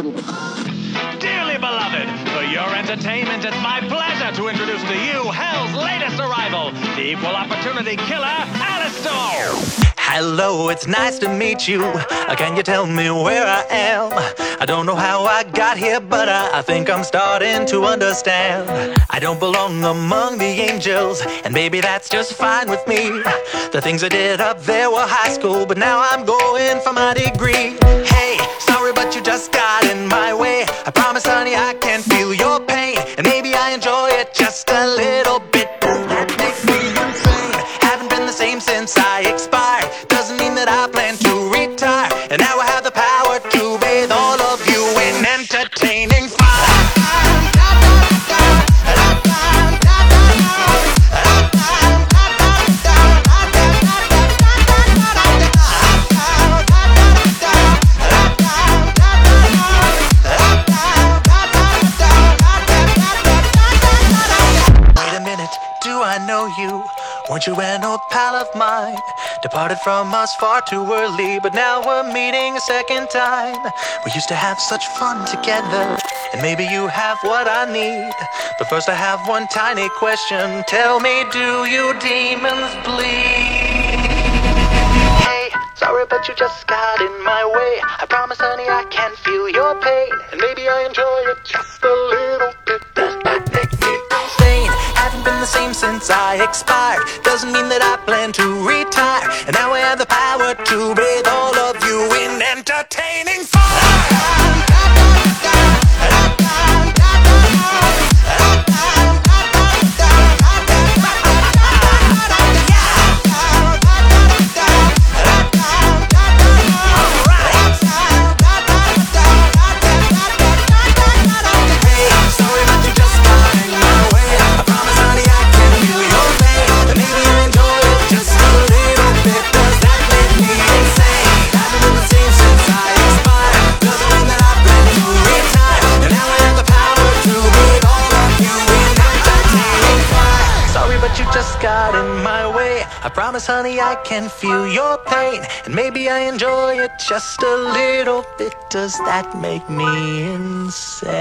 Dearly beloved, for your entertainment, it's my pleasure to introduce to you Hell's latest arrival, the equal opportunity killer, Alastor. Hello, it's nice to meet you. Uh, Can you tell me where I am? I don't know how I got here, but I, I think I'm starting to understand. I don't belong among the angels, and maybe that's just fine with me. The things I did up there were high school, but now I'm going for my degree. Hey, sorry, but you just got since I expired. Doesn't mean that I plan to retire. And now I have the power to bathe all of you in entertaining fire. Do I know you? Weren't you an old pal of mine? Departed from us far too early, but now we're meeting a second time. We used to have such fun together, and maybe you have what I need. But first, I have one tiny question. Tell me, do you demons bleed? Hey, sorry, but you just got in my way. I promise, honey, I can feel your pain, and maybe I enjoy it just Same since I expired. Doesn't mean that I plan to retire, and now I have the power to breathe all of you in entertaining Sorry, got in my way. I promise, honey, I can feel your pain, and maybe I enjoy it just a little bit. Does that make me insane?